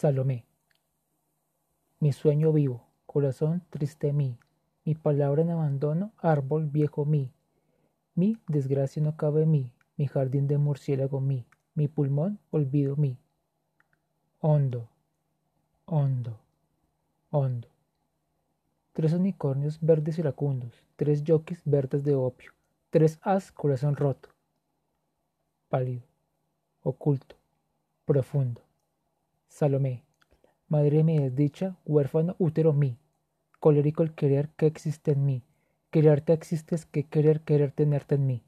Salomé. Mi sueño vivo, corazón triste mí, mi palabra en abandono, árbol viejo mí. Mi desgracia no cabe mí, mi jardín de murciélago mí, mi pulmón olvido mí. Hondo, hondo, hondo. Tres unicornios verdes iracundos, tres yokis verdes de opio, tres as corazón roto. Pálido, oculto, profundo. Salomé, madre mi desdicha, huérfano útero mí, colérico el querer que existe en mí, quererte existes que querer querer tenerte en mí.